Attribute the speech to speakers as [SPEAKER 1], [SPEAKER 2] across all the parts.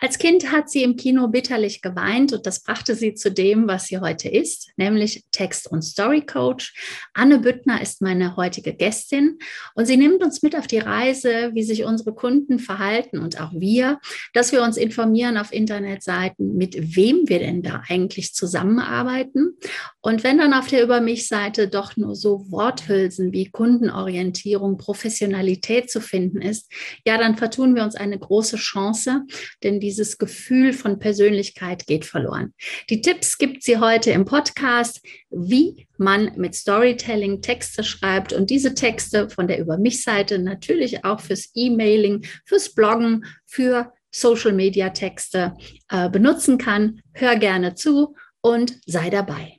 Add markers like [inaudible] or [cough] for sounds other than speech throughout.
[SPEAKER 1] Als Kind hat sie im Kino bitterlich geweint und das brachte sie zu dem, was sie heute ist, nämlich Text- und Story Coach. Anne Büttner ist meine heutige Gästin und sie nimmt uns mit auf die Reise, wie sich unsere Kunden verhalten und auch wir, dass wir uns informieren auf Internetseiten, mit wem wir denn da eigentlich zusammenarbeiten. Und wenn dann auf der Über mich-Seite doch nur so Worthülsen wie Kundenorientierung, Professionalität zu finden ist, ja, dann vertun wir uns eine große Chance, denn die dieses Gefühl von Persönlichkeit geht verloren. Die Tipps gibt sie heute im Podcast, wie man mit Storytelling Texte schreibt und diese Texte von der Über mich Seite natürlich auch fürs E-Mailing, fürs Bloggen, für Social Media Texte äh, benutzen kann. Hör gerne zu und sei dabei.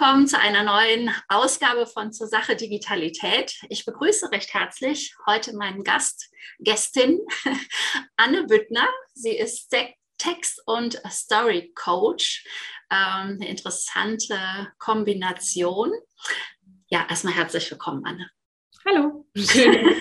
[SPEAKER 1] Willkommen zu einer neuen Ausgabe von Zur Sache Digitalität. Ich begrüße recht herzlich heute meinen Gast, Gästin [laughs] Anne Büttner. Sie ist Text- und Story Coach. Ähm, eine interessante Kombination. Ja, erstmal herzlich willkommen, Anne.
[SPEAKER 2] Hallo, schön,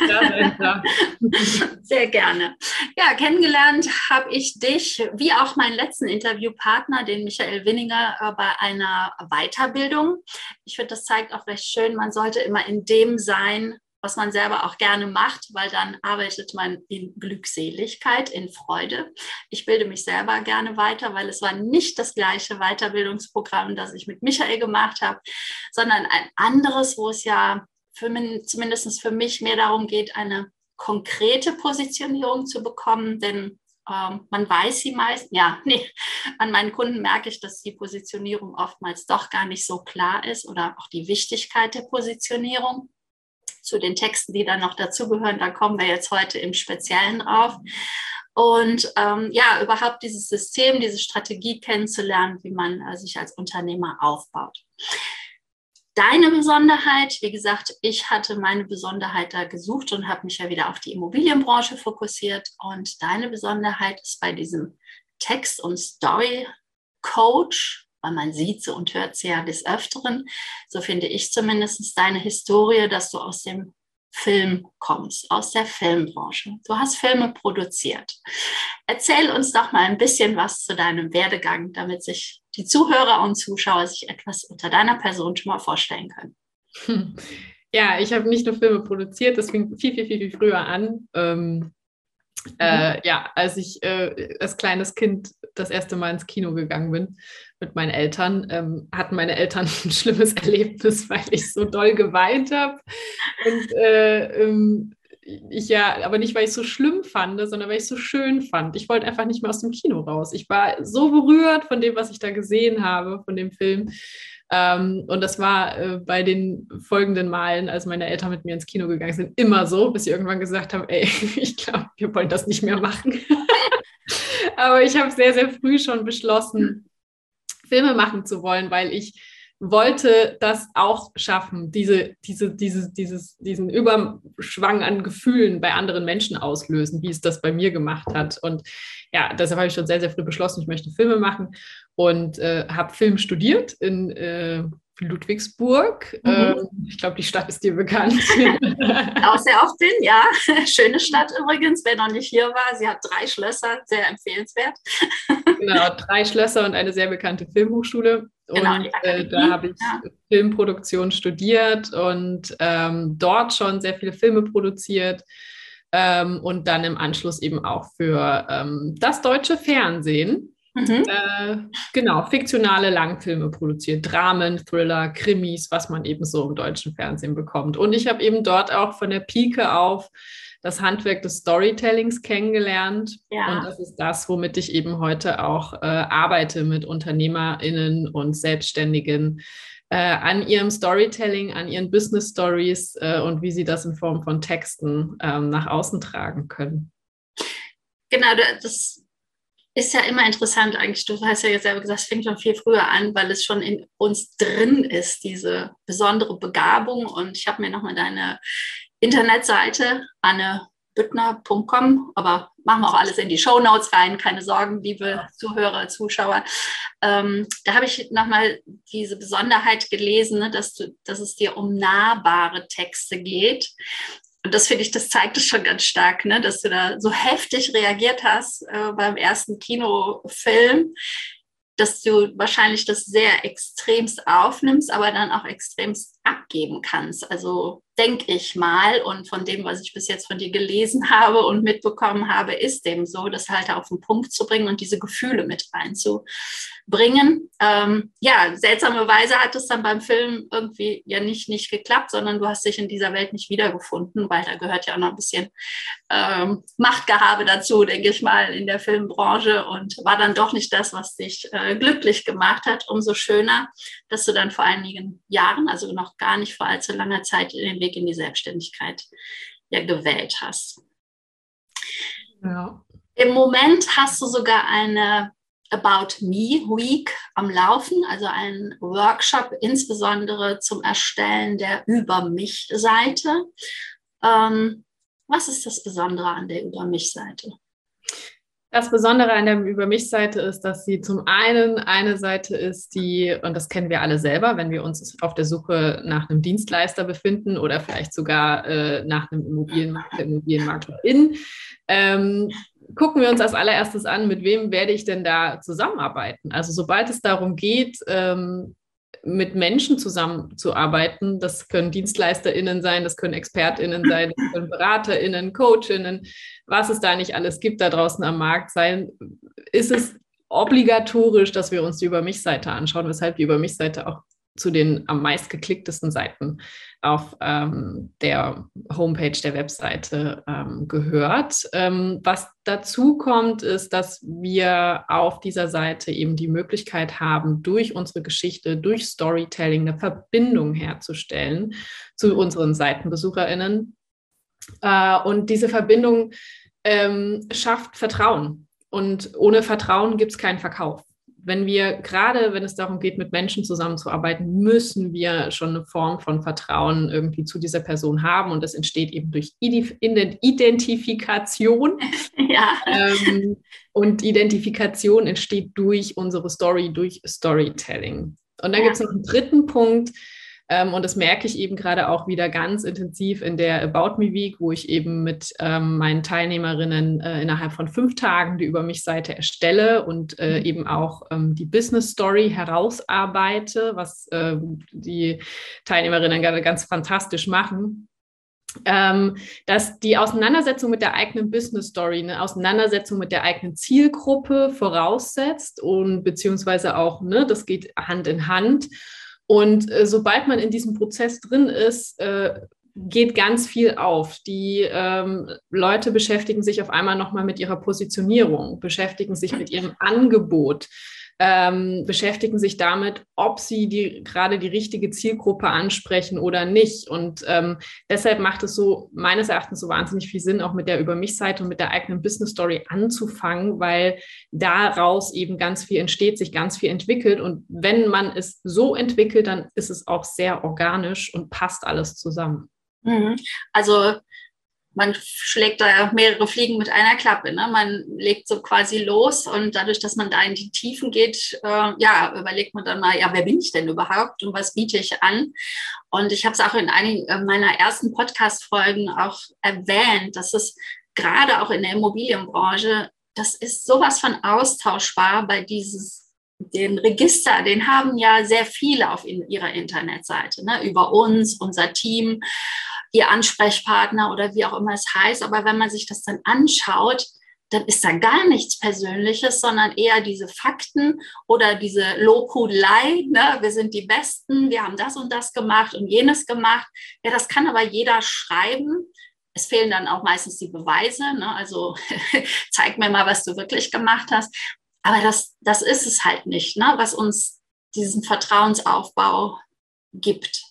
[SPEAKER 2] [laughs]
[SPEAKER 1] Sehr gerne. Ja, kennengelernt habe ich dich, wie auch meinen letzten Interviewpartner, den Michael Winninger, äh, bei einer Weiterbildung. Ich finde, das zeigt auch recht schön, man sollte immer in dem sein, was man selber auch gerne macht, weil dann arbeitet man in Glückseligkeit, in Freude. Ich bilde mich selber gerne weiter, weil es war nicht das gleiche Weiterbildungsprogramm, das ich mit Michael gemacht habe, sondern ein anderes, wo es ja für mich, zumindest für mich mehr darum geht, eine konkrete Positionierung zu bekommen, denn ähm, man weiß sie meist, ja, [laughs] nee, an meinen Kunden merke ich, dass die Positionierung oftmals doch gar nicht so klar ist oder auch die Wichtigkeit der Positionierung. Zu den Texten, die dann noch dazugehören, da kommen wir jetzt heute im Speziellen drauf. Und ähm, ja, überhaupt dieses System, diese Strategie kennenzulernen, wie man äh, sich als Unternehmer aufbaut deine Besonderheit? Wie gesagt, ich hatte meine Besonderheit da gesucht und habe mich ja wieder auf die Immobilienbranche fokussiert. Und deine Besonderheit ist bei diesem Text- und Story-Coach, weil man sieht sie und hört sie ja des Öfteren, so finde ich zumindest deine Historie, dass du aus dem Film kommst, aus der Filmbranche. Du hast Filme produziert. Erzähl uns doch mal ein bisschen was zu deinem Werdegang, damit sich die Zuhörer und Zuschauer sich etwas unter deiner Person schon mal vorstellen können. [laughs]
[SPEAKER 2] Ja, ich habe nicht nur Filme produziert, das fing viel, viel, viel, viel früher an. Ähm, äh, mhm. ja, als ich äh, als kleines Kind das erste Mal ins Kino gegangen bin mit meinen Eltern, ähm, hatten meine Eltern [laughs] ein schlimmes Erlebnis, weil ich so doll geweint habe. Und äh, ähm, ich ja, aber nicht, weil ich es so schlimm fand, sondern weil ich es so schön fand. Ich wollte einfach nicht mehr aus dem Kino raus. Ich war so berührt von dem, was ich da gesehen habe, von dem Film. Ähm, und das war äh, bei den folgenden Malen, als meine Eltern mit mir ins Kino gegangen sind, immer so, bis sie irgendwann gesagt haben, ey, [laughs] ich glaube, wir wollen das nicht mehr machen. [laughs] aber ich habe sehr, sehr früh schon beschlossen, Filme machen zu wollen, weil ich wollte das auch schaffen, diese, diese, diese, dieses, diesen Überschwang an Gefühlen bei anderen Menschen auslösen, wie es das bei mir gemacht hat. Und ja, deshalb habe ich schon sehr, sehr früh beschlossen, ich möchte Filme machen und äh, habe Film studiert in äh, Ludwigsburg. Mhm. Ähm, ich glaube, die Stadt ist dir bekannt. [laughs]
[SPEAKER 1] Auch sehr oft bin, ja. [laughs] Schöne Stadt übrigens, wer noch nicht hier war. Sie hat drei Schlösser, sehr empfehlenswert.
[SPEAKER 2] Genau, drei Schlösser und eine sehr bekannte Filmhochschule. Genau, und äh, da habe ich ja. Filmproduktion studiert und ähm, dort schon sehr viele Filme produziert. Ähm, und dann im Anschluss eben auch für ähm, das deutsche Fernsehen. Mhm. Äh, genau, fiktionale Langfilme produziert, Dramen, Thriller, Krimis, was man eben so im deutschen Fernsehen bekommt. Und ich habe eben dort auch von der Pike auf das Handwerk des Storytellings kennengelernt. Ja. Und das ist das, womit ich eben heute auch äh, arbeite mit UnternehmerInnen und Selbstständigen äh, an ihrem Storytelling, an ihren Business Stories äh, und wie sie das in Form von Texten ähm, nach außen tragen können.
[SPEAKER 1] Genau, das ist ja immer interessant eigentlich. Du hast ja selber gesagt, es fängt schon viel früher an, weil es schon in uns drin ist, diese besondere Begabung. Und ich habe mir nochmal deine Internetseite Anne büttner.com, aber machen wir auch alles in die Show Notes rein, keine Sorgen, liebe Zuhörer, Zuschauer. Ähm, da habe ich nochmal diese Besonderheit gelesen, ne, dass, du, dass es dir um nahbare Texte geht. Und das finde ich, das zeigt es schon ganz stark, ne, dass du da so heftig reagiert hast äh, beim ersten Kinofilm dass du wahrscheinlich das sehr extremst aufnimmst, aber dann auch extremst abgeben kannst. Also denke ich mal, und von dem, was ich bis jetzt von dir gelesen habe und mitbekommen habe, ist dem so, das halt auf den Punkt zu bringen und diese Gefühle mit reinzubringen. Ähm, ja, seltsamerweise hat es dann beim Film irgendwie ja nicht, nicht geklappt, sondern du hast dich in dieser Welt nicht wiedergefunden, weil da gehört ja auch noch ein bisschen ähm, Machtgehabe dazu, denke ich mal, in der Filmbranche und war dann doch nicht das, was dich äh, glücklich gemacht hat. Umso schöner, dass du dann vor einigen Jahren, also noch gar nicht vor allzu langer Zeit, den Weg Weg in die Selbstständigkeit ja gewählt hast. Ja. Im Moment hast du sogar eine About Me Week am Laufen, also einen Workshop insbesondere zum Erstellen der Über mich-Seite. Ähm, was ist das Besondere an der Über mich-Seite?
[SPEAKER 2] Das Besondere an der Über mich-Seite ist, dass sie zum einen eine Seite ist, die, und das kennen wir alle selber, wenn wir uns auf der Suche nach einem Dienstleister befinden oder vielleicht sogar äh, nach einem Immobilienmarkt, Immobilienmaklerin, ähm, gucken wir uns als allererstes an, mit wem werde ich denn da zusammenarbeiten. Also sobald es darum geht, ähm, mit Menschen zusammenzuarbeiten. Das können DienstleisterInnen sein, das können ExpertInnen sein, das können BeraterInnen, CoachInnen, was es da nicht alles gibt da draußen am Markt sein, ist es obligatorisch, dass wir uns die Über mich-Seite anschauen, weshalb die Über mich-Seite auch zu den am meist geklicktesten Seiten auf ähm, der Homepage der Webseite ähm, gehört. Ähm, was dazu kommt, ist, dass wir auf dieser Seite eben die Möglichkeit haben, durch unsere Geschichte, durch Storytelling eine Verbindung herzustellen zu unseren Seitenbesucherinnen. Äh, und diese Verbindung ähm, schafft Vertrauen. Und ohne Vertrauen gibt es keinen Verkauf wenn wir gerade, wenn es darum geht, mit Menschen zusammenzuarbeiten, müssen wir schon eine Form von Vertrauen irgendwie zu dieser Person haben und das entsteht eben durch Identifikation. [laughs] Ja. Ähm, und Identifikation entsteht durch unsere Story, durch Storytelling. Und dann ja. gibt es noch einen dritten Punkt, ähm, und das merke ich eben gerade auch wieder ganz intensiv in der About Me Week, wo ich eben mit ähm, meinen Teilnehmerinnen äh, innerhalb von fünf Tagen die Über mich Seite erstelle und äh, mhm. eben auch ähm, die Business Story herausarbeite, was äh, die Teilnehmerinnen gerade ganz fantastisch machen. Ähm, dass die Auseinandersetzung mit der eigenen Business Story, eine Auseinandersetzung mit der eigenen Zielgruppe voraussetzt und beziehungsweise auch, ne, das geht Hand in Hand und äh, sobald man in diesem Prozess drin ist, äh, geht ganz viel auf. Die ähm, Leute beschäftigen sich auf einmal nochmal mit ihrer Positionierung, beschäftigen sich mit ihrem Angebot, ähm, beschäftigen sich damit, ob sie die, gerade die richtige Zielgruppe ansprechen oder nicht. Und ähm, deshalb macht es so meines Erachtens so wahnsinnig viel Sinn, auch mit der Über mich-Seite und mit der eigenen Business Story anzufangen, weil daraus eben ganz viel entsteht, sich ganz viel entwickelt. Und wenn man es so entwickelt, dann ist es auch sehr organisch und passt alles zusammen.
[SPEAKER 1] Mhm. Also man schlägt da mehrere Fliegen mit einer Klappe. Ne? Man legt so quasi los und dadurch, dass man da in die Tiefen geht, äh, ja, überlegt man dann mal, ja, wer bin ich denn überhaupt und was biete ich an? Und ich habe es auch in einigen äh, meiner ersten Podcast-Folgen auch erwähnt, dass es gerade auch in der Immobilienbranche, das ist sowas von austauschbar bei dieses den Register, den haben ja sehr viele auf in ihrer Internetseite, ne, über uns, unser Team ihr Ansprechpartner oder wie auch immer es heißt. Aber wenn man sich das dann anschaut, dann ist da gar nichts Persönliches, sondern eher diese Fakten oder diese Lobhudelei. Ne? Wir sind die Besten, wir haben das und das gemacht und jenes gemacht. Ja, das kann aber jeder schreiben. Es fehlen dann auch meistens die Beweise. Ne? Also [laughs] zeig mir mal, was du wirklich gemacht hast. Aber das, das ist es halt nicht, ne? was uns diesen Vertrauensaufbau gibt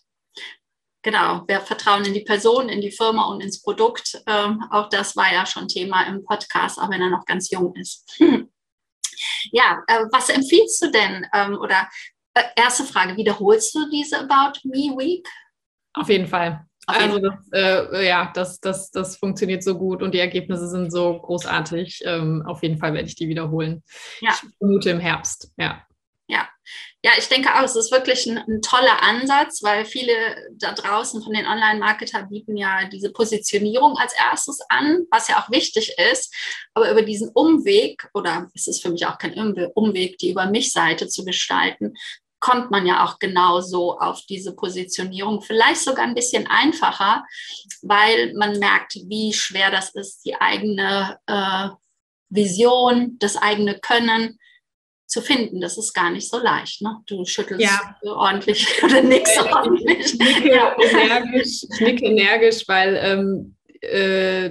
[SPEAKER 1] genau, wir vertrauen in die Person, in die Firma und ins Produkt. Ähm, auch das war ja schon Thema im Podcast, auch wenn er noch ganz jung ist. [laughs] ja, äh, was empfiehlst du denn? Ähm, oder äh, erste Frage, wiederholst du diese About Me Week?
[SPEAKER 2] Auf jeden Fall. Also das, äh, ja, das, das, das funktioniert so gut und die Ergebnisse sind so großartig. Ähm, auf jeden Fall werde ich die wiederholen. Ja. Ich vermute im Herbst.
[SPEAKER 1] Ja, ja, ich denke auch, es ist wirklich ein, ein, toller Ansatz, weil viele da draußen von den Online-Marketer bieten ja diese Positionierung als erstes an, was ja auch wichtig ist. Aber über diesen Umweg, oder es ist für mich auch kein Umweg, die über mich Seite zu gestalten, kommt man ja auch genauso auf diese Positionierung. Vielleicht sogar ein bisschen einfacher, weil man merkt, wie schwer das ist, die eigene äh, Vision, das eigene Können zu finden. Das ist gar nicht so leicht. Ne? Du schüttelst ja. ordentlich [laughs] oder nix äh, ordentlich.
[SPEAKER 2] Ich nicke, ja. energisch, ich nicke energisch, weil ähm, äh,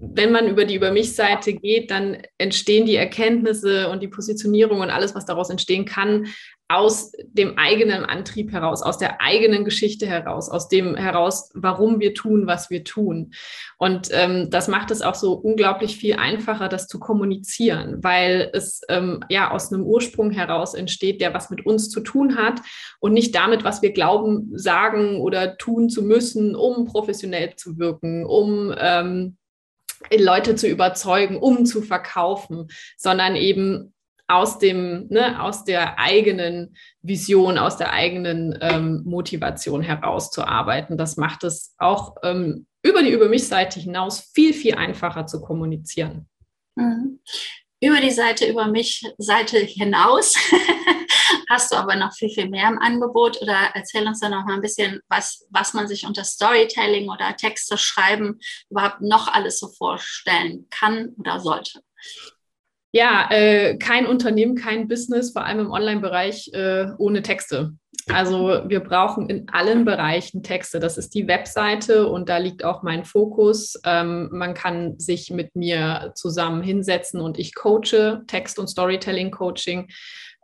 [SPEAKER 2] wenn man über die Über mich-Seite geht, dann entstehen die Erkenntnisse und die Positionierung und alles, was daraus entstehen kann, aus dem eigenen Antrieb heraus, aus der eigenen Geschichte heraus, aus dem heraus, warum wir tun, was wir tun. Und ähm, das macht es auch so unglaublich viel einfacher, das zu kommunizieren, weil es ähm, ja aus einem Ursprung heraus entsteht, der was mit uns zu tun hat und nicht damit, was wir glauben, sagen oder tun zu müssen, um professionell zu wirken, um ähm, Leute zu überzeugen, um zu verkaufen, sondern eben aus dem, ne, aus der eigenen Vision, aus der eigenen ähm, Motivation herauszuarbeiten. Das macht es auch ähm, über die Über mich-Seite hinaus viel, viel einfacher zu kommunizieren.
[SPEAKER 1] Mhm. Über die Seite über mich Seite hinaus [laughs] hast du aber noch viel, viel mehr im Angebot oder erzähl uns dann noch mal ein bisschen, was, was man sich unter Storytelling oder Texte schreiben überhaupt noch alles so vorstellen kann oder sollte.
[SPEAKER 2] Ja, äh, kein Unternehmen, kein Business, vor allem im Online-Bereich, äh, ohne Texte. Also wir brauchen in allen Bereichen Texte. Das ist die Webseite und da liegt auch mein Fokus. Ähm, man kann sich mit mir zusammen hinsetzen und ich coache Text- und Storytelling-Coaching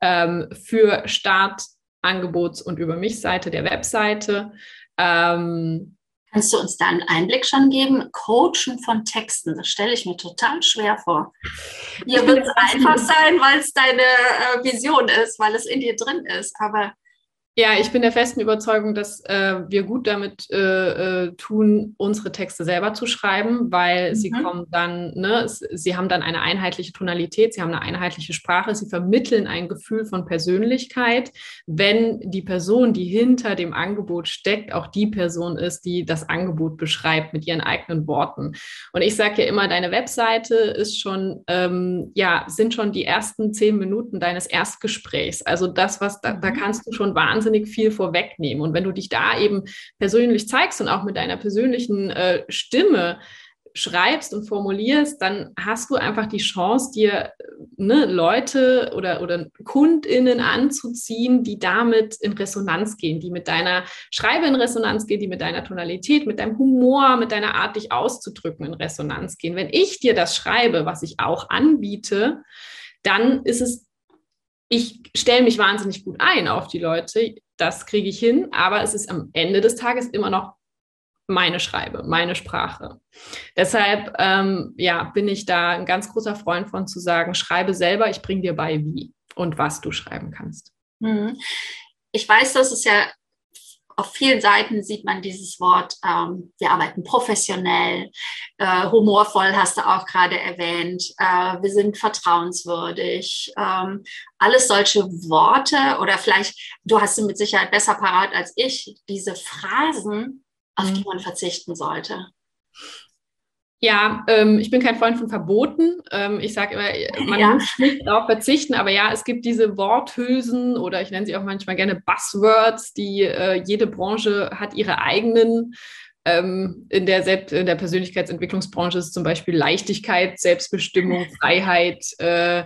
[SPEAKER 2] ähm, für Start, Angebots- und Über mich-Seite der Webseite. Ähm,
[SPEAKER 1] Kannst du uns da einen Einblick schon geben? Coachen von Texten, das stelle ich mir total schwer vor. Hier wird es einfach sein, [laughs] weil es deine äh, Vision ist, weil es in dir drin ist. Aber
[SPEAKER 2] ja, ich bin der festen Überzeugung, dass äh, wir gut damit äh, äh, tun, unsere Texte selber zu schreiben, weil mhm. sie kommen dann, ne, sie haben dann eine einheitliche Tonalität, sie haben eine einheitliche Sprache, sie vermitteln ein Gefühl von Persönlichkeit, wenn die Person, die hinter dem Angebot steckt, auch die Person ist, die das Angebot beschreibt mit ihren eigenen Worten. Und ich sage ja immer, deine Webseite ist schon, ähm, ja, sind schon die ersten zehn Minuten deines Erstgesprächs. Also das, was da, da mhm. kannst du schon wahnsinnig wahnsinnig viel vorwegnehmen. Und wenn du dich da eben persönlich zeigst und auch mit deiner persönlichen äh, Stimme schreibst und formulierst, dann hast du einfach die Chance, dir ne, Leute oder, oder KundInnen anzuziehen, die damit in Resonanz gehen, die mit deiner Schreibe in Resonanz gehen, die mit deiner Tonalität, mit deinem Humor, mit deiner Art, dich auszudrücken, in Resonanz gehen. Wenn ich dir das schreibe, was ich auch anbiete, dann ist es ich stelle mich wahnsinnig gut ein auf die Leute, das kriege ich hin, aber es ist am Ende des Tages immer noch meine Schreibe, meine Sprache. Deshalb ähm, ja, bin ich da ein ganz großer Freund von zu sagen, schreibe selber, ich bringe dir bei, wie und was du schreiben kannst.
[SPEAKER 1] Mhm. Ich weiß, dass es ja auf vielen Seiten sieht man dieses Wort, ähm, wir arbeiten professionell, äh, humorvoll hast du auch gerade erwähnt, äh, wir sind vertrauenswürdig. Ähm, alles solche Worte oder vielleicht, du hast sie mit Sicherheit besser parat als ich, diese Phrasen, auf die mhm. man verzichten sollte.
[SPEAKER 2] Ja, ähm, ich bin kein Freund von Verboten. Ähm, ich sage immer, man ja. muss nicht darauf verzichten, aber ja, es gibt diese Worthülsen oder ich nenne sie auch manchmal gerne Buzzwords, die äh, jede Branche hat ihre eigenen. Ähm, in, der Selbst in der Persönlichkeitsentwicklungsbranche ist zum Beispiel Leichtigkeit, Selbstbestimmung, [laughs] Freiheit. Äh,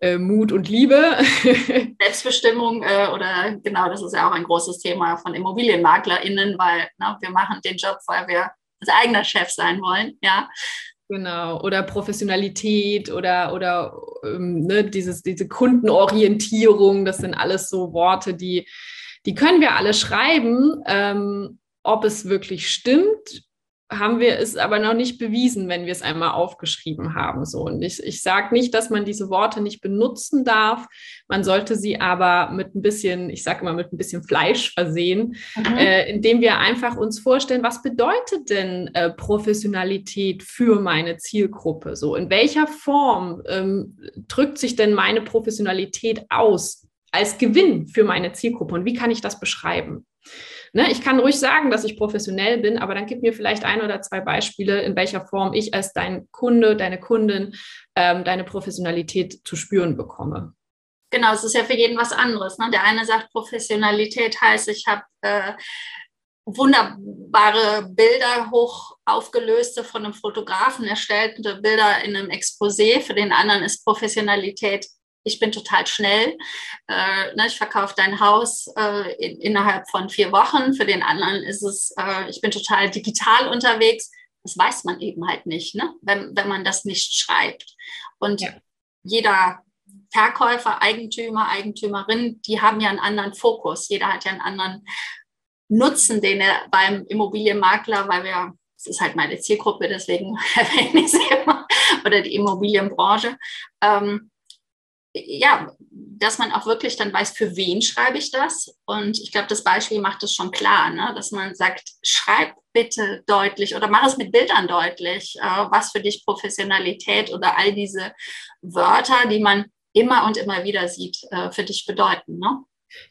[SPEAKER 2] äh, Mut und Liebe. [laughs]
[SPEAKER 1] Selbstbestimmung äh, oder genau, das ist ja auch ein großes Thema von ImmobilienmaklerInnen, weil ne, wir machen den Job, weil wir unser eigener Chef sein wollen, ja.
[SPEAKER 2] Genau, oder Professionalität oder, oder ähm, ne, dieses, diese Kundenorientierung, das sind alles so Worte, die, die können wir alle schreiben. Ähm, ob es wirklich stimmt, haben wir es aber noch nicht bewiesen, wenn wir es einmal aufgeschrieben haben. So. Und ich, ich sage nicht, dass man diese Worte nicht benutzen darf. Man sollte sie aber mit ein bisschen, ich sage immer, mit ein bisschen Fleisch versehen, mhm. äh, indem wir einfach uns vorstellen, was bedeutet denn äh, Professionalität für meine Zielgruppe? So, in welcher Form ähm, drückt sich denn meine Professionalität aus als Gewinn für meine Zielgruppe? Und wie kann ich das beschreiben? Ne, ich kann ruhig sagen, dass ich professionell bin, aber dann gib mir vielleicht ein oder zwei Beispiele, in welcher Form ich als dein Kunde, deine Kundin ähm, deine Professionalität zu spüren bekomme.
[SPEAKER 1] Genau, es ist ja für jeden was anderes. Ne? Der eine sagt, Professionalität heißt, ich habe äh, wunderbare Bilder, hoch aufgelöste von einem Fotografen erstellte Bilder in einem Exposé. Für den anderen ist Professionalität ich bin total schnell. Äh, ne, ich verkaufe dein Haus äh, in, innerhalb von vier Wochen. Für den anderen ist es, äh, ich bin total digital unterwegs. Das weiß man eben halt nicht, ne? wenn, wenn man das nicht schreibt. Und ja. jeder Verkäufer, Eigentümer, Eigentümerin, die haben ja einen anderen Fokus. Jeder hat ja einen anderen Nutzen, den er beim Immobilienmakler, weil wir, das ist halt meine Zielgruppe, deswegen [laughs] erwähne ich sie immer, oder die Immobilienbranche, ähm, ja, dass man auch wirklich dann weiß, für wen schreibe ich das. Und ich glaube, das Beispiel macht es schon klar, ne? dass man sagt, schreib bitte deutlich oder mach es mit Bildern deutlich, äh, was für dich Professionalität oder all diese Wörter, die man immer und immer wieder sieht, äh, für dich bedeuten. Ne?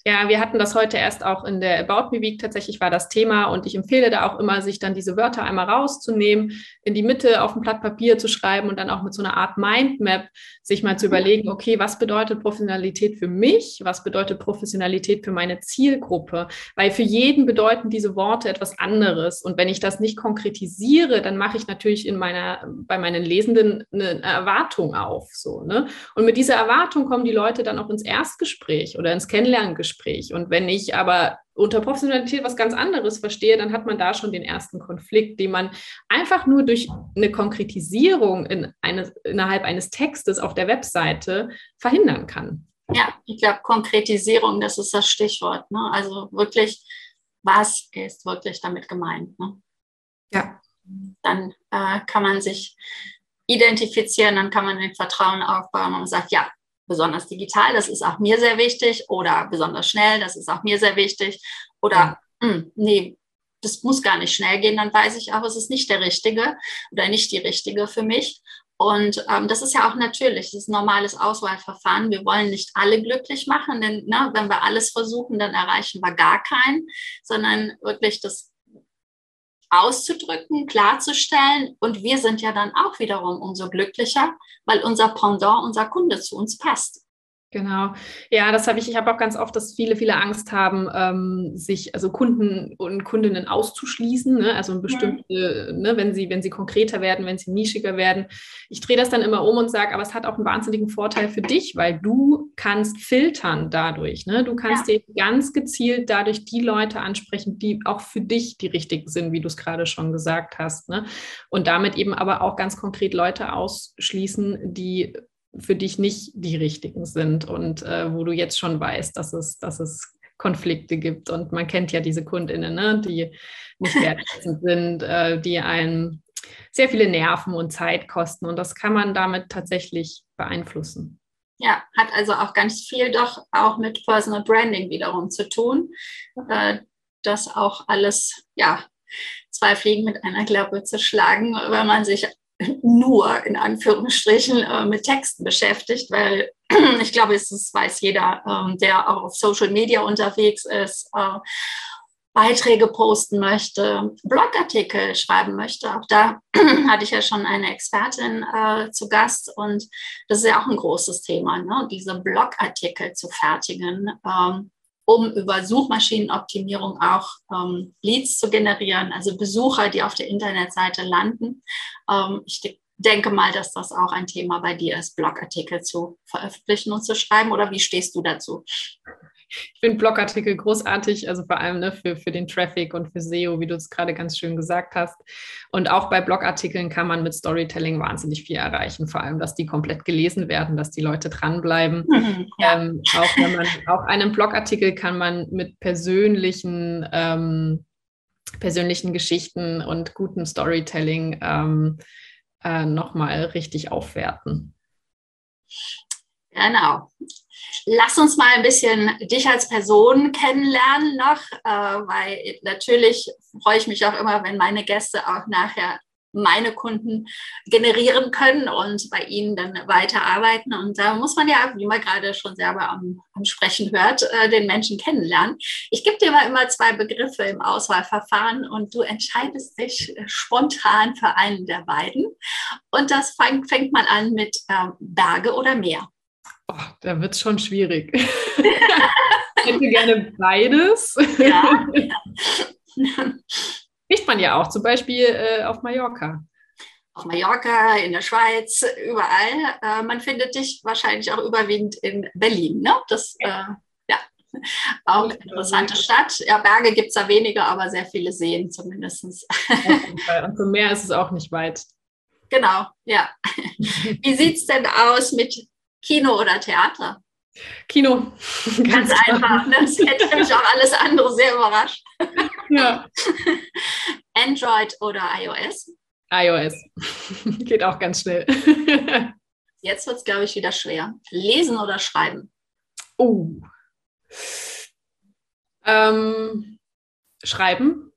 [SPEAKER 2] Ja, wir hatten das heute erst auch in der About Me Week. Tatsächlich war das Thema und ich empfehle da auch immer, sich dann diese Wörter einmal rauszunehmen, in die Mitte auf ein Blatt Papier zu schreiben und dann auch mit so einer Art Mindmap sich mal zu überlegen, okay, was bedeutet Professionalität für mich? Was bedeutet Professionalität für meine Zielgruppe? Weil für jeden bedeuten diese Worte etwas anderes. Und wenn ich das nicht konkretisiere, dann mache ich natürlich in meiner, bei meinen Lesenden eine Erwartung auf. So, ne? Und mit dieser Erwartung kommen die Leute dann auch ins Erstgespräch oder ins Kennenlernen Gespräch. Und wenn ich aber unter Professionalität was ganz anderes verstehe, dann hat man da schon den ersten Konflikt, den man einfach nur durch eine Konkretisierung in eine, innerhalb eines Textes auf der Webseite verhindern kann.
[SPEAKER 1] Ja, ich glaube, Konkretisierung, das ist das Stichwort. Ne? Also wirklich, was ist wirklich damit gemeint? Ne?
[SPEAKER 2] Ja.
[SPEAKER 1] Dann äh, kann man sich identifizieren, dann kann man den Vertrauen aufbauen und sagt, ja, besonders digital, das ist auch mir sehr wichtig, oder besonders schnell, das ist auch mir sehr wichtig, oder ja. mh, hm, nee, das muss gar nicht schnell gehen, dann weiß ich auch, es ist nicht der richtige oder nicht die richtige für mich. Und ähm, das ist ja auch natürlich, das ist ein normales Auswahlverfahren. Wir wollen nicht alle glücklich machen, denn ne, wenn wir alles versuchen, dann erreichen wir gar keinen, sondern wirklich das auszudrücken, klarzustellen. Und wir sind ja dann auch wiederum umso glücklicher, weil unser Pendant, unser Kunde zu uns passt.
[SPEAKER 2] Genau. Ja, das habe ich. Ich habe auch ganz oft, dass viele, viele Angst haben, ähm, sich, also Kunden und Kundinnen auszuschließen. Ne? Also bestimmte, mhm. ne, wenn sie, wenn sie konkreter werden, wenn sie nischiger werden. Ich drehe das dann immer um und sage, aber es hat auch einen wahnsinnigen Vorteil für dich, weil du kannst filtern dadurch. Ne? Du kannst ja. dir ganz gezielt dadurch die Leute ansprechen, die auch für dich die richtigen sind, wie du es gerade schon gesagt hast. Ne? Und damit eben aber auch ganz konkret Leute ausschließen, die für dich nicht die richtigen sind und äh, wo du jetzt schon weißt, dass es, dass es Konflikte gibt. Und man kennt ja diese Kundinnen, ne, die nicht [laughs] wertschätzend sind, äh, die einen sehr viele Nerven und Zeit kosten. Und das kann man damit tatsächlich beeinflussen.
[SPEAKER 1] Ja, hat also auch ganz viel doch auch mit Personal Branding wiederum zu tun. Äh, das auch alles, ja, zwei Fliegen mit einer Klappe zu schlagen, wenn man sich nur in Anführungsstrichen äh, mit Texten beschäftigt, weil [clears throat] ich glaube, es weiß jeder, ähm, der auch auf Social Media unterwegs ist, äh, Beiträge posten möchte, Blogartikel schreiben möchte. Auch da [clears throat] hatte ich ja schon eine Expertin äh, zu Gast und das ist ja auch ein großes Thema, ne? diese Blogartikel zu fertigen. Ähm, um über Suchmaschinenoptimierung auch ähm, Leads zu generieren, also Besucher, die auf der Internetseite landen. Ähm, ich denke mal, dass das auch ein Thema bei dir ist, Blogartikel zu veröffentlichen und zu schreiben. Oder wie stehst du dazu?
[SPEAKER 2] Ich finde Blogartikel großartig, also vor allem ne, für, für den Traffic und für SEO, wie du es gerade ganz schön gesagt hast. Und auch bei Blogartikeln kann man mit Storytelling wahnsinnig viel erreichen, vor allem, dass die komplett gelesen werden, dass die Leute dranbleiben. Mhm, [laughs] ja. ähm, auch, wenn man, auch einen Blogartikel kann man mit persönlichen ähm, persönlichen Geschichten und gutem Storytelling ähm, äh, nochmal richtig aufwerten.
[SPEAKER 1] Genau. Lass uns mal ein bisschen dich als Person kennenlernen noch, äh, weil natürlich freue ich mich auch immer, wenn meine Gäste auch nachher meine Kunden generieren können und bei ihnen dann weiterarbeiten. Und da muss man ja, wie man gerade schon selber am, am Sprechen hört, äh, den Menschen kennenlernen. Ich gebe dir mal immer zwei Begriffe im Auswahlverfahren und du entscheidest dich spontan für einen der beiden. Und das fängt, fängt mal an mit äh, Berge oder Meer.
[SPEAKER 2] Oh, da wird es schon schwierig. [laughs] ich hätte gerne beides. Ja. [laughs] Kriegt man ja auch, zum Beispiel äh, auf Mallorca.
[SPEAKER 1] Auf Mallorca, in der Schweiz, überall. Äh, man findet dich wahrscheinlich auch überwiegend in Berlin. Ne? Das ja. Äh, ja. Auch eine interessante Stadt. Ja, Berge gibt es da weniger, aber sehr viele Seen zumindest.
[SPEAKER 2] Und zum Meer ist es auch nicht weit.
[SPEAKER 1] Genau, ja. [laughs] Wie sieht es denn aus mit Kino oder Theater?
[SPEAKER 2] Kino.
[SPEAKER 1] Ganz, [laughs] Ganz einfach. Ne? Das hätte [laughs] mich auch alles andere sehr überrascht. Ja. [laughs] Android oder iOS?
[SPEAKER 2] iOS. Geht auch ganz schnell.
[SPEAKER 1] Jetzt wird es, glaube ich, wieder schwer. Lesen oder schreiben?
[SPEAKER 2] Oh. Ähm, schreiben,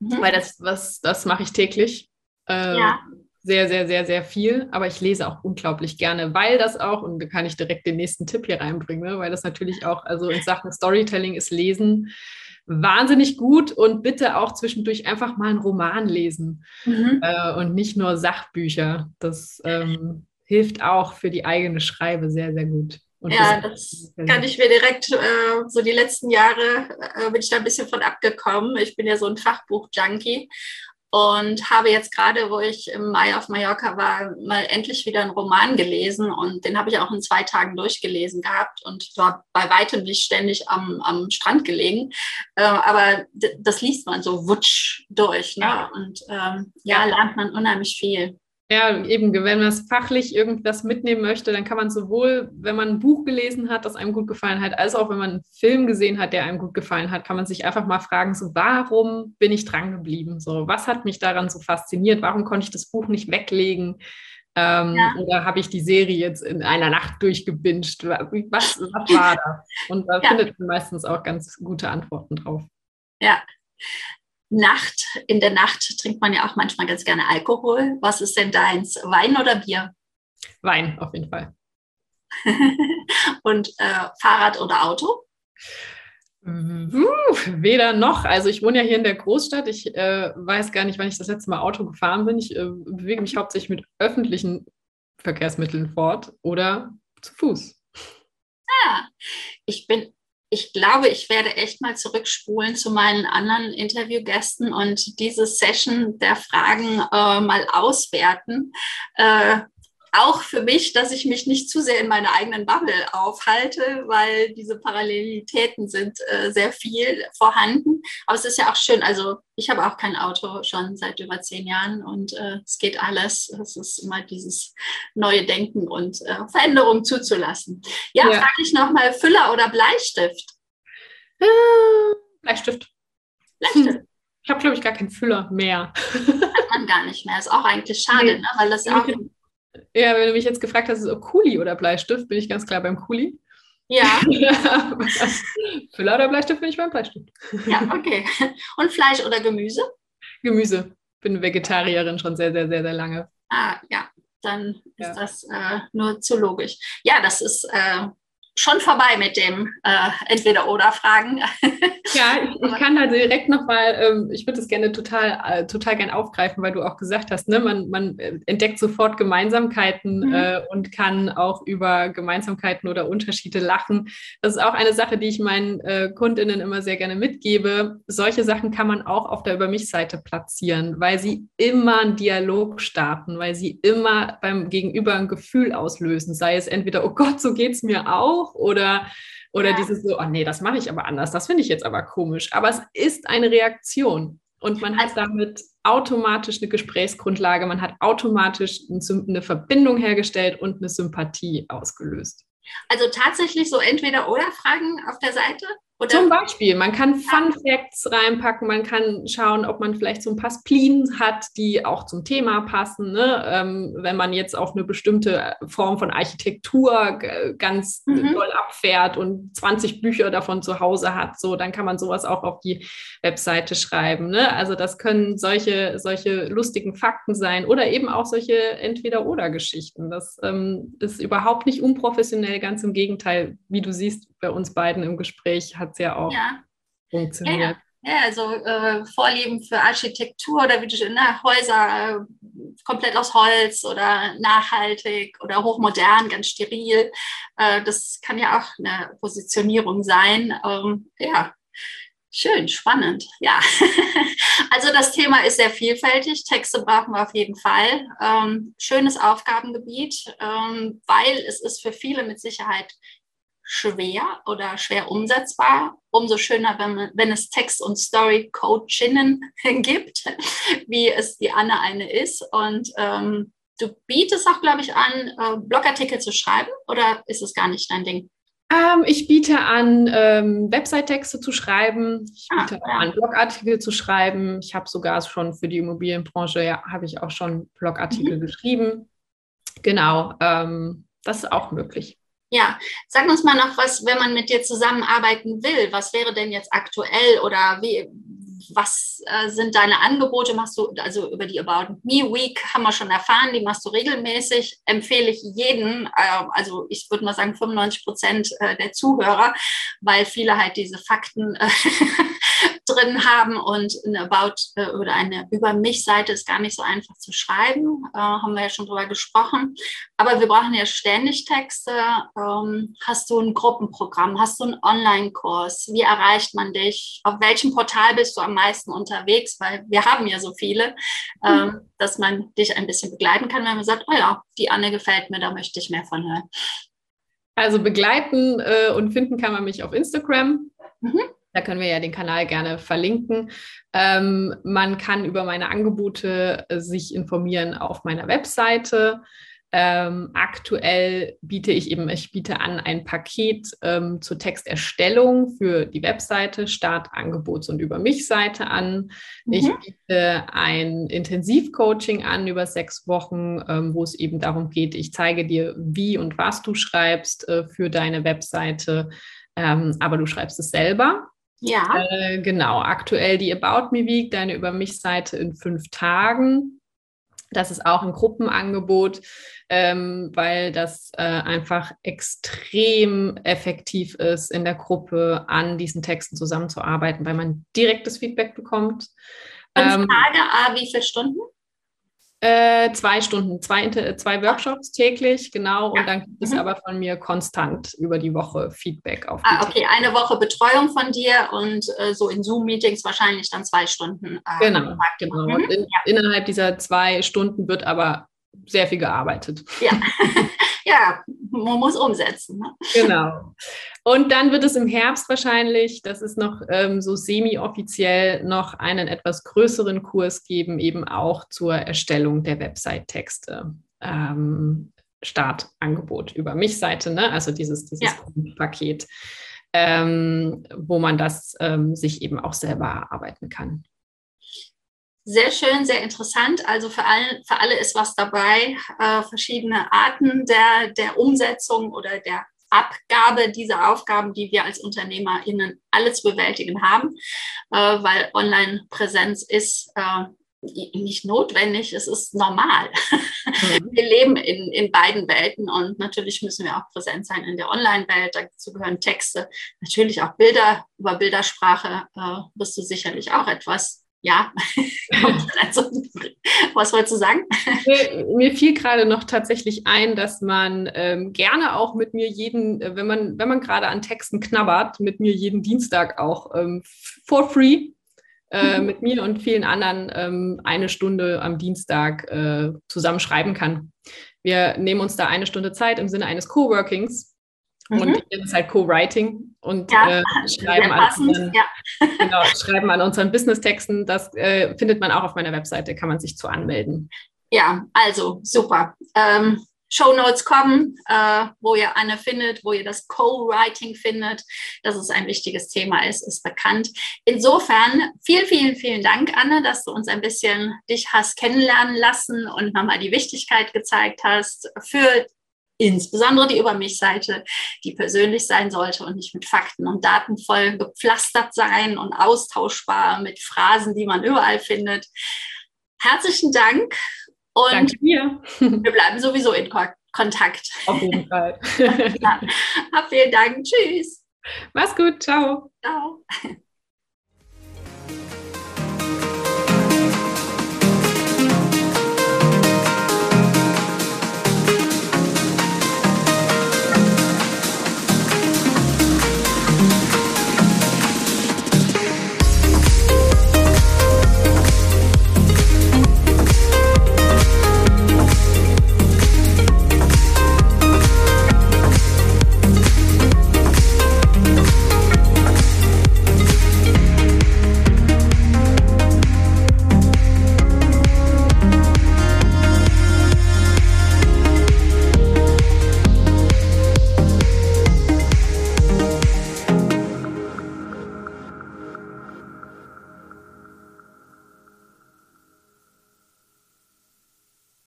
[SPEAKER 2] mhm. weil das, was, das mache ich täglich. Ähm, ja sehr, sehr, sehr, sehr viel, aber ich lese auch unglaublich gerne, weil das auch, und da kann ich direkt den nächsten Tipp hier reinbringen, ne, weil das natürlich auch, also in Sachen Storytelling ist Lesen wahnsinnig gut und bitte auch zwischendurch einfach mal einen Roman lesen mhm. äh, und nicht nur Sachbücher. Das ähm, hilft auch für die eigene Schreibe sehr, sehr gut.
[SPEAKER 1] Und ja, das kann ich mir direkt, äh, so die letzten Jahre äh, bin ich da ein bisschen von abgekommen. Ich bin ja so ein Fachbuch-Junkie und habe jetzt gerade, wo ich im Mai auf Mallorca war, mal endlich wieder einen Roman gelesen und den habe ich auch in zwei Tagen durchgelesen gehabt und war bei weitem nicht ständig am, am Strand gelegen. Äh, aber das liest man so wutsch durch ne? und ähm, ja, lernt man unheimlich viel.
[SPEAKER 2] Ja, eben, wenn man es fachlich irgendwas mitnehmen möchte, dann kann man sowohl, wenn man ein Buch gelesen hat, das einem gut gefallen hat, als auch wenn man einen Film gesehen hat, der einem gut gefallen hat, kann man sich einfach mal fragen, so warum bin ich dran geblieben? So, was hat mich daran so fasziniert? Warum konnte ich das Buch nicht weglegen? Ähm, ja. Oder habe ich die Serie jetzt in einer Nacht durchgebinged? Was, was war das? Und da ja. findet man meistens auch ganz gute Antworten drauf.
[SPEAKER 1] Ja, Nacht, in der Nacht trinkt man ja auch manchmal ganz gerne Alkohol. Was ist denn deins? Wein oder Bier?
[SPEAKER 2] Wein, auf jeden Fall. [laughs]
[SPEAKER 1] Und äh, Fahrrad oder Auto?
[SPEAKER 2] Weder noch. Also ich wohne ja hier in der Großstadt. Ich äh, weiß gar nicht, wann ich das letzte Mal Auto gefahren bin. Ich äh, bewege mich hauptsächlich mit öffentlichen Verkehrsmitteln fort oder zu Fuß.
[SPEAKER 1] Ah, ich bin ich glaube, ich werde echt mal zurückspulen zu meinen anderen Interviewgästen und diese Session der Fragen äh, mal auswerten. Äh, auch für mich, dass ich mich nicht zu sehr in meiner eigenen Bubble aufhalte, weil diese Parallelitäten sind äh, sehr viel vorhanden. Aber es ist ja auch schön. Also ich habe auch kein Auto schon seit über zehn Jahren und äh, es geht alles. Es ist immer dieses neue Denken und äh, Veränderung zuzulassen. Ja, ja. frage ich nochmal, Füller oder Bleistift?
[SPEAKER 2] Äh, Bleistift. Bleistift. Ich habe, glaube ich, gar keinen Füller mehr.
[SPEAKER 1] Hat man gar nicht mehr. Ist auch eigentlich schade, nee. ne? weil das auch
[SPEAKER 2] ja, wenn du mich jetzt gefragt hast, ist es Kuli oder Bleistift, bin ich ganz klar beim Kuli.
[SPEAKER 1] Ja. [laughs]
[SPEAKER 2] Füller oder Bleistift bin ich beim Bleistift.
[SPEAKER 1] Ja, okay. Und Fleisch oder Gemüse?
[SPEAKER 2] Gemüse. Bin Vegetarierin schon sehr, sehr, sehr, sehr lange.
[SPEAKER 1] Ah, ja. Dann ist ja. das äh, nur zu logisch. Ja, das ist äh, schon vorbei mit dem äh, Entweder-Oder-Fragen.
[SPEAKER 2] Ja, [laughs] ich, ich, kann da direkt nochmal, ähm, ich würde das gerne total, äh, total gern aufgreifen, weil du auch gesagt hast, ne, man, man äh, entdeckt sofort Gemeinsamkeiten mhm. äh, und kann auch über Gemeinsamkeiten oder Unterschiede lachen. Das ist auch eine Sache, die ich meinen äh, Kundinnen immer sehr gerne mitgebe. Solche Sachen kann man auch auf der Über mich-Seite platzieren, weil sie immer einen Dialog starten, weil sie immer beim Gegenüber ein Gefühl auslösen, sei es entweder, oh Gott, so geht es mir auch, oder oder ja. dieses so, oh nee, das mache ich aber anders, das finde ich jetzt aber komisch. Aber es ist eine Reaktion. Und man hat damit automatisch eine Gesprächsgrundlage, man hat automatisch eine Verbindung hergestellt und eine Sympathie ausgelöst.
[SPEAKER 1] Also tatsächlich so entweder oder Fragen auf der Seite?
[SPEAKER 2] Oder? Zum Beispiel, man kann Fun Facts reinpacken, man kann schauen, ob man vielleicht so ein paar Spleens hat, die auch zum Thema passen. Ne? Ähm, wenn man jetzt auf eine bestimmte Form von Architektur ganz mhm. doll abfährt und 20 Bücher davon zu Hause hat, so, dann kann man sowas auch auf die Webseite schreiben. Ne? Also das können solche, solche lustigen Fakten sein oder eben auch solche Entweder-Oder-Geschichten. Das ähm, ist überhaupt nicht unprofessionell, ganz im Gegenteil, wie du siehst, bei uns beiden im Gespräch hat es ja auch ja. funktioniert.
[SPEAKER 1] Ja, ja. also äh, Vorlieben für Architektur oder wie du ne, Häuser äh, komplett aus Holz oder nachhaltig oder hochmodern, ganz steril. Äh, das kann ja auch eine Positionierung sein. Ähm, ja, Schön, spannend. Ja, [laughs] also das Thema ist sehr vielfältig. Texte brauchen wir auf jeden Fall. Ähm, schönes Aufgabengebiet, ähm, weil es ist für viele mit Sicherheit schwer oder schwer umsetzbar. Umso schöner, wenn, wenn es Text- und Story-Coachinnen [laughs] gibt, wie es die Anne eine ist. Und ähm, du bietest auch, glaube ich, an, äh, Blogartikel zu schreiben oder ist es gar nicht dein Ding?
[SPEAKER 2] Ähm, ich biete an, ähm, Website-Texte zu schreiben. Ich ah, biete ah, ja. an, Blogartikel zu schreiben. Ich habe sogar schon für die Immobilienbranche, ja, habe ich auch schon Blogartikel mhm. geschrieben. Genau, ähm, das ist auch möglich.
[SPEAKER 1] Ja, sag uns mal noch was, wenn man mit dir zusammenarbeiten will. Was wäre denn jetzt aktuell oder wie, was äh, sind deine Angebote? Machst du, also über die About Me Week haben wir schon erfahren, die machst du regelmäßig. Empfehle ich jeden, äh, also ich würde mal sagen 95 Prozent äh, der Zuhörer, weil viele halt diese Fakten äh, [laughs] drin haben und eine About äh, oder eine Über mich-Seite ist gar nicht so einfach zu schreiben, äh, haben wir ja schon drüber gesprochen. Aber wir brauchen ja ständig Texte. Ähm, hast du ein Gruppenprogramm? Hast du einen Online-Kurs? Wie erreicht man dich? Auf welchem Portal bist du am meisten unterwegs? Weil wir haben ja so viele, äh, dass man dich ein bisschen begleiten kann, wenn man sagt, oh ja, die Anne gefällt mir, da möchte ich mehr von hören.
[SPEAKER 2] Also begleiten äh, und finden kann man mich auf Instagram. Mhm. Da können wir ja den Kanal gerne verlinken. Ähm, man kann über meine Angebote äh, sich informieren auf meiner Webseite. Ähm, aktuell biete ich eben, ich biete an ein Paket ähm, zur Texterstellung für die Webseite, Startangebots- und Über mich-Seite an. Mhm. Ich biete ein Intensivcoaching an über sechs Wochen, ähm, wo es eben darum geht, ich zeige dir, wie und was du schreibst äh, für deine Webseite, ähm, aber du schreibst es selber. Ja. Äh, genau, aktuell die About Me Week, deine Über mich-Seite in fünf Tagen. Das ist auch ein Gruppenangebot, ähm, weil das äh, einfach extrem effektiv ist, in der Gruppe an diesen Texten zusammenzuarbeiten, weil man direktes Feedback bekommt.
[SPEAKER 1] Fünf ähm, Tage, ah, wie viele Stunden?
[SPEAKER 2] Äh, zwei Stunden, zwei, zwei Workshops täglich, genau. Ja. Und dann gibt es mhm. aber von mir konstant über die Woche Feedback auf.
[SPEAKER 1] Ah, okay, eine Woche Betreuung von dir und äh, so in Zoom-Meetings wahrscheinlich dann zwei Stunden.
[SPEAKER 2] Äh, genau, genau. Mhm. In, ja. Innerhalb dieser zwei Stunden wird aber sehr viel gearbeitet.
[SPEAKER 1] Ja, [laughs] ja man muss umsetzen. Ne?
[SPEAKER 2] Genau. Und dann wird es im Herbst wahrscheinlich, das ist noch ähm, so semi-offiziell, noch einen etwas größeren Kurs geben, eben auch zur Erstellung der Website-Texte. Ähm, Startangebot über mich Seite, ne? also dieses, dieses ja. Paket, ähm, wo man das ähm, sich eben auch selber erarbeiten kann.
[SPEAKER 1] Sehr schön, sehr interessant. Also für alle, für alle ist was dabei, äh, verschiedene Arten der, der Umsetzung oder der Abgabe dieser Aufgaben, die wir als UnternehmerInnen alle zu bewältigen haben, äh, weil Online-Präsenz ist äh, nicht notwendig, es ist normal. Mhm. Wir leben in, in beiden Welten und natürlich müssen wir auch präsent sein in der Online-Welt. Dazu gehören Texte, natürlich auch Bilder. Über Bildersprache äh, wirst du sicherlich auch etwas ja, [laughs] also, was wolltest du sagen?
[SPEAKER 2] Mir, mir fiel gerade noch tatsächlich ein, dass man ähm, gerne auch mit mir jeden, äh, wenn man, wenn man gerade an Texten knabbert, mit mir jeden Dienstag auch ähm, for free äh, mhm. mit mir und vielen anderen ähm, eine Stunde am Dienstag äh, zusammen schreiben kann. Wir nehmen uns da eine Stunde Zeit im Sinne eines Coworkings Mhm. Und das ist halt Co-Writing und ja, äh, [laughs] schreiben, an unseren, ja. [laughs] genau, schreiben an unseren Business-Texten. Das äh, findet man auch auf meiner Webseite, kann man sich zu anmelden.
[SPEAKER 1] Ja, also super. Ähm, Show Notes kommen, äh, wo ihr Anne findet, wo ihr das Co-Writing findet. Dass es ein wichtiges Thema ist, ist bekannt. Insofern vielen, vielen, vielen Dank, Anne, dass du uns ein bisschen dich hast kennenlernen lassen und nochmal die Wichtigkeit gezeigt hast für insbesondere die Über mich-Seite, die persönlich sein sollte und nicht mit Fakten und Daten voll gepflastert sein und austauschbar mit Phrasen, die man überall findet. Herzlichen Dank und
[SPEAKER 2] Danke dir. [laughs]
[SPEAKER 1] wir bleiben sowieso in Kontakt.
[SPEAKER 2] Auf jeden Fall. [laughs]
[SPEAKER 1] ja. Vielen Dank. Tschüss.
[SPEAKER 2] Mach's gut. Ciao.
[SPEAKER 1] Ciao.